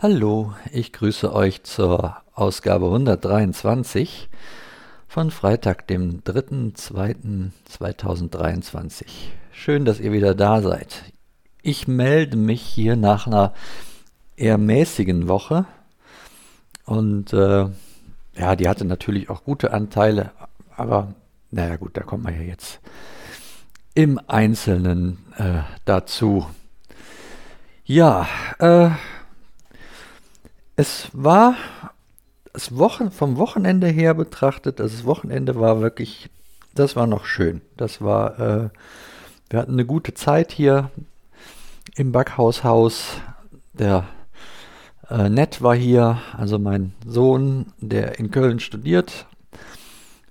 Hallo, ich grüße euch zur Ausgabe 123 von Freitag, dem 3.2.2023. Schön, dass ihr wieder da seid. Ich melde mich hier nach einer eher mäßigen Woche und äh, ja, die hatte natürlich auch gute Anteile, aber naja gut, da kommen wir ja jetzt im Einzelnen äh, dazu. Ja, äh, es war das Wochen, vom Wochenende her betrachtet, das Wochenende war wirklich, das war noch schön. Das war, äh, wir hatten eine gute Zeit hier im Backhaushaus. Der äh, Nett war hier, also mein Sohn, der in Köln studiert.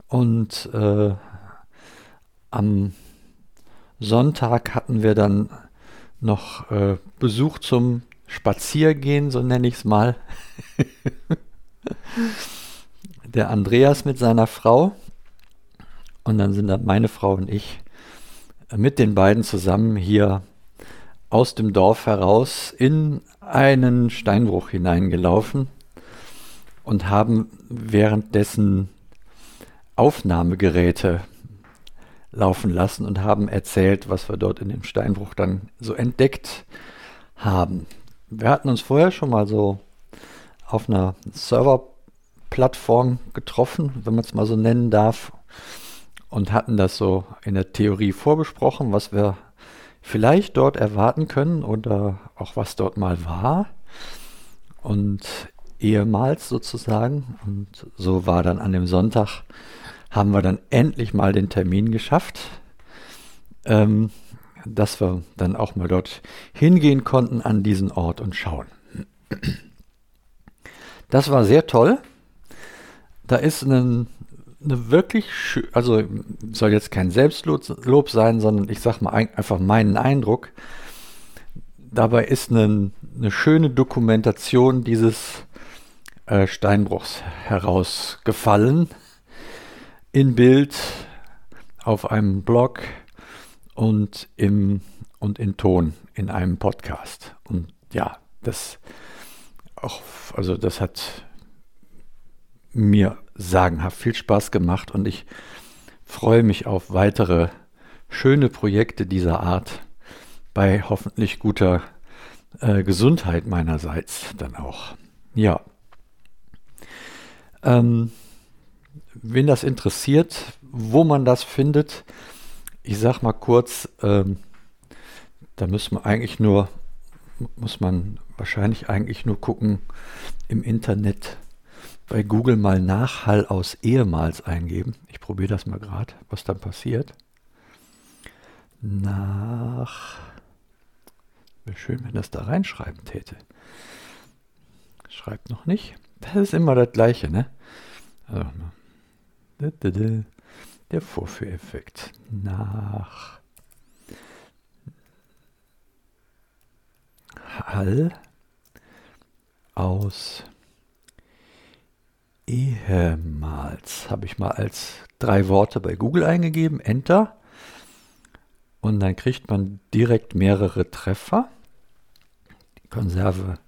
Und äh, am Sonntag hatten wir dann noch äh, Besuch zum Spaziergehen, so nenne ich es mal. Der Andreas mit seiner Frau. Und dann sind da meine Frau und ich mit den beiden zusammen hier aus dem Dorf heraus in einen Steinbruch hineingelaufen und haben währenddessen Aufnahmegeräte laufen lassen und haben erzählt, was wir dort in dem Steinbruch dann so entdeckt haben. Wir hatten uns vorher schon mal so auf einer Serverplattform getroffen, wenn man es mal so nennen darf, und hatten das so in der Theorie vorbesprochen, was wir vielleicht dort erwarten können oder auch was dort mal war. Und ehemals sozusagen. Und so war dann an dem Sonntag haben wir dann endlich mal den Termin geschafft, ähm, dass wir dann auch mal dort hingehen konnten an diesen Ort und schauen. Das war sehr toll. Da ist ein, eine wirklich, also soll jetzt kein Selbstlob sein, sondern ich sage mal einfach meinen Eindruck. Dabei ist eine, eine schöne Dokumentation dieses äh, Steinbruchs herausgefallen in Bild, auf einem Blog und, im, und in Ton in einem Podcast. Und ja, das auch, also das hat mir sagenhaft viel Spaß gemacht und ich freue mich auf weitere schöne Projekte dieser Art bei hoffentlich guter äh, Gesundheit meinerseits dann auch. Ja. Ähm, wen das interessiert, wo man das findet, ich sag mal kurz, ähm, da muss man eigentlich nur, muss man wahrscheinlich eigentlich nur gucken im Internet bei Google mal Nachhall aus ehemals eingeben. Ich probiere das mal gerade, was dann passiert. Nach. Wäre schön, wenn das da reinschreiben täte. Schreibt noch nicht. Das ist immer das Gleiche, ne? Also, der Vorführeffekt. Nach. Hall. Aus. Ehemals. Habe ich mal als drei Worte bei Google eingegeben, Enter. Und dann kriegt man direkt mehrere Treffer. Die Konserve.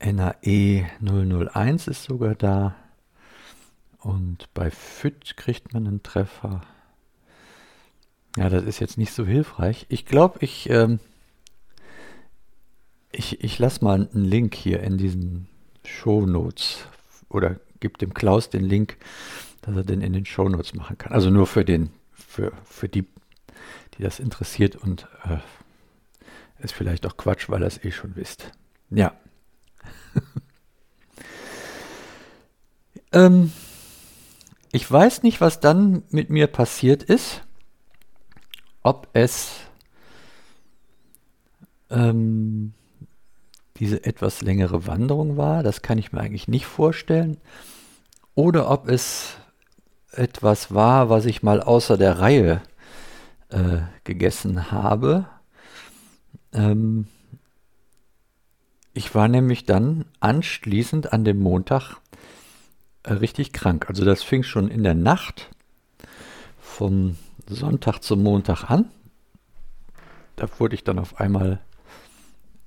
NAE 001 ist sogar da. Und bei FIT kriegt man einen Treffer. Ja, das ist jetzt nicht so hilfreich. Ich glaube, ich, ähm, ich, ich lasse mal einen Link hier in diesen Show Notes oder gebe dem Klaus den Link, dass er den in den Show Notes machen kann. Also nur für den, für, für die, die das interessiert und äh, ist vielleicht auch Quatsch, weil ihr es eh schon wisst. Ja. ähm, ich weiß nicht, was dann mit mir passiert ist. Ob es ähm, diese etwas längere Wanderung war, das kann ich mir eigentlich nicht vorstellen. Oder ob es etwas war, was ich mal außer der Reihe äh, gegessen habe. Ähm, ich war nämlich dann anschließend an dem Montag richtig krank. Also das fing schon in der Nacht vom Sonntag zum Montag an. Da wurde ich dann auf einmal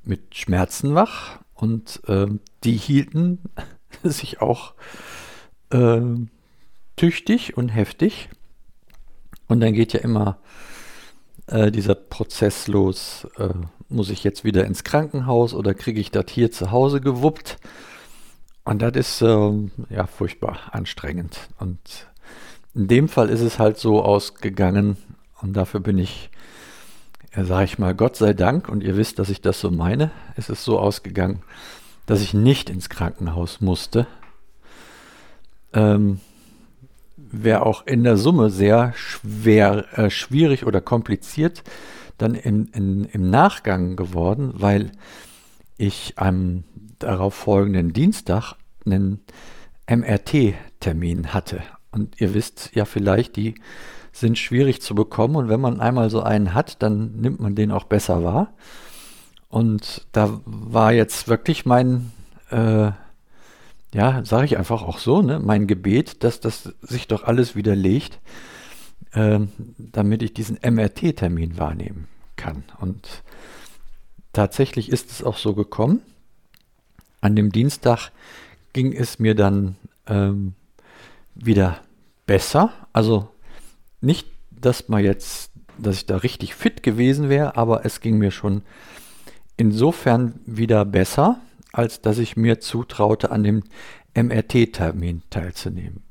mit Schmerzen wach und äh, die hielten sich auch äh, tüchtig und heftig. Und dann geht ja immer äh, dieser Prozess los. Äh, muss ich jetzt wieder ins Krankenhaus oder kriege ich das hier zu Hause gewuppt? Und das ist ähm, ja furchtbar anstrengend. Und in dem Fall ist es halt so ausgegangen und dafür bin ich, ja, sage ich mal, Gott sei Dank, und ihr wisst, dass ich das so meine, ist es so ausgegangen, dass ich nicht ins Krankenhaus musste. Ähm, Wäre auch in der Summe sehr schwer, äh, schwierig oder kompliziert dann im, in, im Nachgang geworden, weil ich am darauf folgenden Dienstag einen MRT-Termin hatte. Und ihr wisst ja vielleicht, die sind schwierig zu bekommen und wenn man einmal so einen hat, dann nimmt man den auch besser wahr. Und da war jetzt wirklich mein, äh, ja, sage ich einfach auch so, ne, mein Gebet, dass das sich doch alles widerlegt, äh, damit ich diesen MRT-Termin wahrnehmen kann. Und tatsächlich ist es auch so gekommen. An dem Dienstag ging es mir dann ähm, wieder besser. Also nicht, dass man jetzt, dass ich da richtig fit gewesen wäre, aber es ging mir schon insofern wieder besser, als dass ich mir zutraute, an dem MRT-Termin teilzunehmen.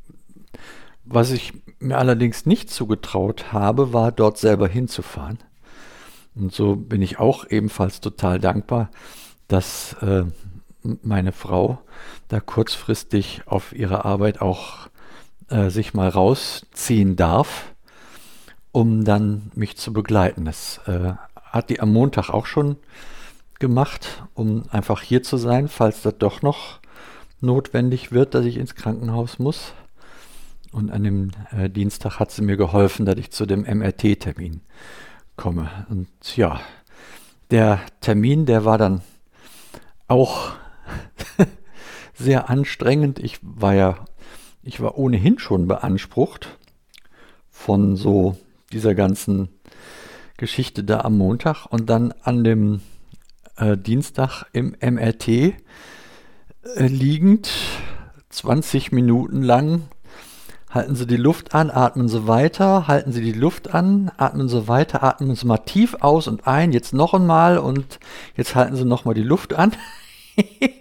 Was ich mir allerdings nicht zugetraut habe, war dort selber hinzufahren. Und so bin ich auch ebenfalls total dankbar, dass äh, meine Frau da kurzfristig auf ihre Arbeit auch äh, sich mal rausziehen darf, um dann mich zu begleiten. Das äh, hat die am Montag auch schon gemacht, um einfach hier zu sein, falls das doch noch notwendig wird, dass ich ins Krankenhaus muss. Und an dem äh, Dienstag hat sie mir geholfen, dass ich zu dem MRT-Termin komme. Und ja, der Termin, der war dann auch sehr anstrengend. Ich war ja, ich war ohnehin schon beansprucht von so dieser ganzen Geschichte da am Montag und dann an dem äh, Dienstag im MRT äh, liegend, 20 Minuten lang. Halten Sie die Luft an, atmen Sie weiter, halten Sie die Luft an, atmen Sie weiter, atmen Sie mal tief aus und ein, jetzt noch einmal und jetzt halten Sie nochmal die Luft an.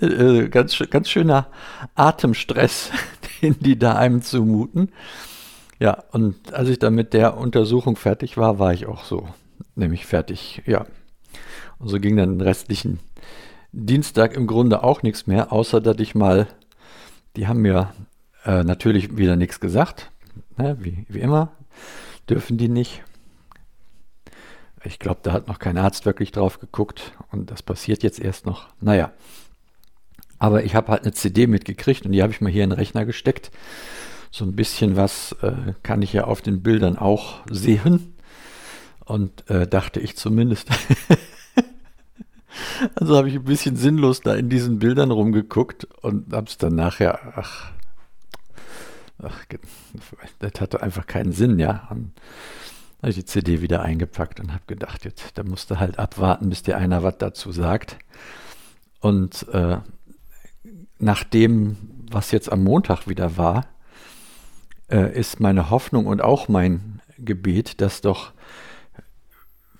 Äh, ganz, ganz schöner Atemstress, den die da einem zumuten. Ja, und als ich dann mit der Untersuchung fertig war, war ich auch so, nämlich fertig, ja. Und so ging dann den restlichen Dienstag im Grunde auch nichts mehr, außer dass ich mal, die haben mir äh, natürlich wieder nichts gesagt, ne, wie, wie immer, dürfen die nicht. Ich glaube, da hat noch kein Arzt wirklich drauf geguckt und das passiert jetzt erst noch. Naja, aber ich habe halt eine CD mitgekriegt und die habe ich mal hier in den Rechner gesteckt. So ein bisschen was äh, kann ich ja auf den Bildern auch sehen. Und äh, dachte ich zumindest. also habe ich ein bisschen sinnlos da in diesen Bildern rumgeguckt und habe es dann nachher, ach, ach, das hatte einfach keinen Sinn, ja. Und habe ich die CD wieder eingepackt und habe gedacht, jetzt, da musste halt abwarten, bis dir einer was dazu sagt. Und äh, nach dem, was jetzt am Montag wieder war, äh, ist meine Hoffnung und auch mein Gebet, dass doch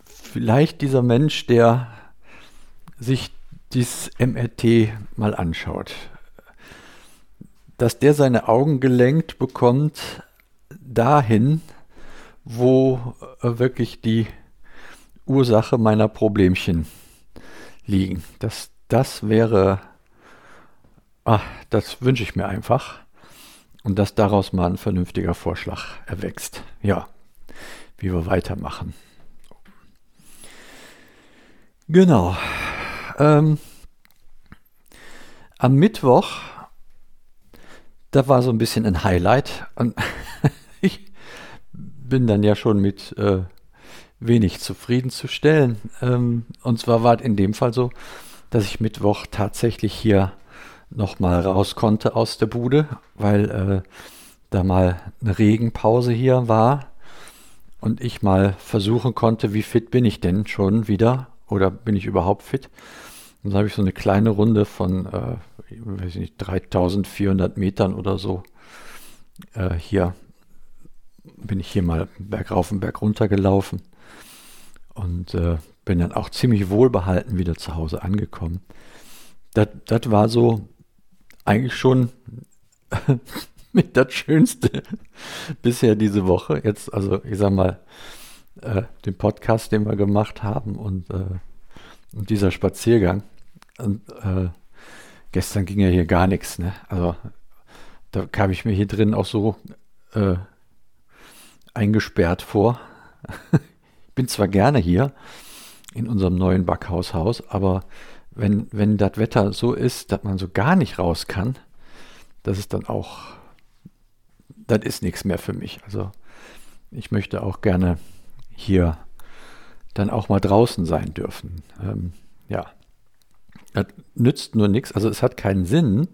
vielleicht dieser Mensch, der sich dieses MRT mal anschaut, dass der seine Augen gelenkt bekommt dahin, wo äh, wirklich die Ursache meiner Problemchen liegen. Das, das wäre Ah, das wünsche ich mir einfach. Und dass daraus mal ein vernünftiger Vorschlag erwächst. Ja, wie wir weitermachen. Genau. Ähm, am Mittwoch, da war so ein bisschen ein Highlight. Und ich bin dann ja schon mit äh, wenig zufriedenzustellen. Ähm, und zwar war es in dem Fall so, dass ich Mittwoch tatsächlich hier noch mal raus konnte aus der Bude, weil äh, da mal eine Regenpause hier war und ich mal versuchen konnte, wie fit bin ich denn schon wieder, oder bin ich überhaupt fit? Dann habe ich so eine kleine Runde von, äh, weiß ich nicht, 3400 Metern oder so. Äh, hier bin ich hier mal bergauf und berg runter gelaufen und äh, bin dann auch ziemlich wohlbehalten wieder zu Hause angekommen. Das war so eigentlich schon mit das Schönste bisher diese Woche. Jetzt, also ich sag mal, äh, den Podcast, den wir gemacht haben und, äh, und dieser Spaziergang. Und äh, gestern ging ja hier gar nichts. Ne? Also da kam ich mir hier drin auch so äh, eingesperrt vor. ich bin zwar gerne hier in unserem neuen Backhaushaus, aber wenn, wenn das Wetter so ist, dass man so gar nicht raus kann, das ist dann auch, das ist nichts mehr für mich. Also ich möchte auch gerne hier dann auch mal draußen sein dürfen. Ähm, ja, das nützt nur nichts. Also es hat keinen Sinn,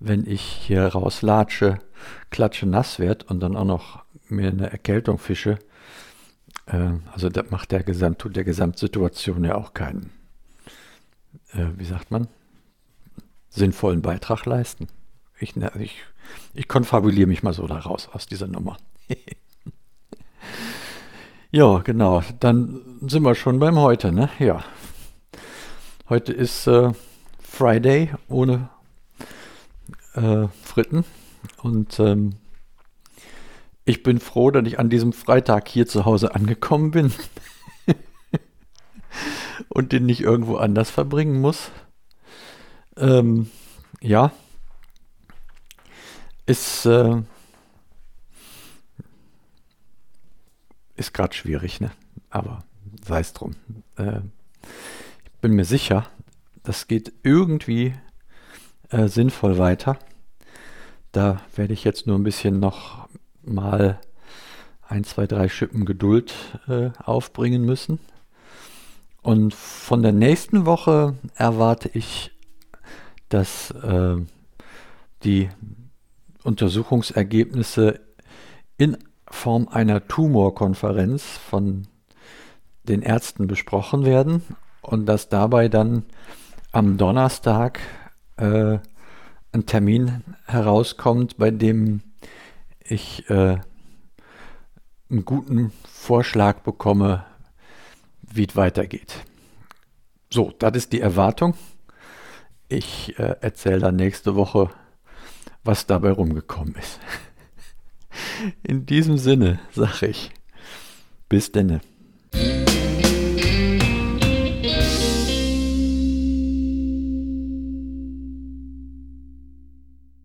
wenn ich hier rauslatsche, klatsche nass werde und dann auch noch mir eine Erkältung fische. Äh, also das macht der, Gesamt, der Gesamtsituation ja auch keinen, äh, wie sagt man, sinnvollen Beitrag leisten. Ich, ich, ich konfabuliere mich mal so da raus aus dieser Nummer. ja, genau. Dann sind wir schon beim Heute, ne? Ja. Heute ist äh, Friday ohne äh, Fritten. Und ähm, ich bin froh, dass ich an diesem Freitag hier zu Hause angekommen bin und den nicht irgendwo anders verbringen muss. Ähm, ja, ist, äh, ist gerade schwierig, ne? Aber sei es drum. Äh, ich bin mir sicher, das geht irgendwie äh, sinnvoll weiter. Da werde ich jetzt nur ein bisschen noch mal ein, zwei, drei Schippen Geduld äh, aufbringen müssen. Und von der nächsten Woche erwarte ich, dass äh, die Untersuchungsergebnisse in Form einer Tumorkonferenz von den Ärzten besprochen werden und dass dabei dann am Donnerstag äh, ein Termin herauskommt, bei dem ich äh, einen guten Vorschlag bekomme, wie es weitergeht. So, das ist die Erwartung. Ich äh, erzähle dann nächste Woche was dabei rumgekommen ist. In diesem Sinne sage ich, bis denne.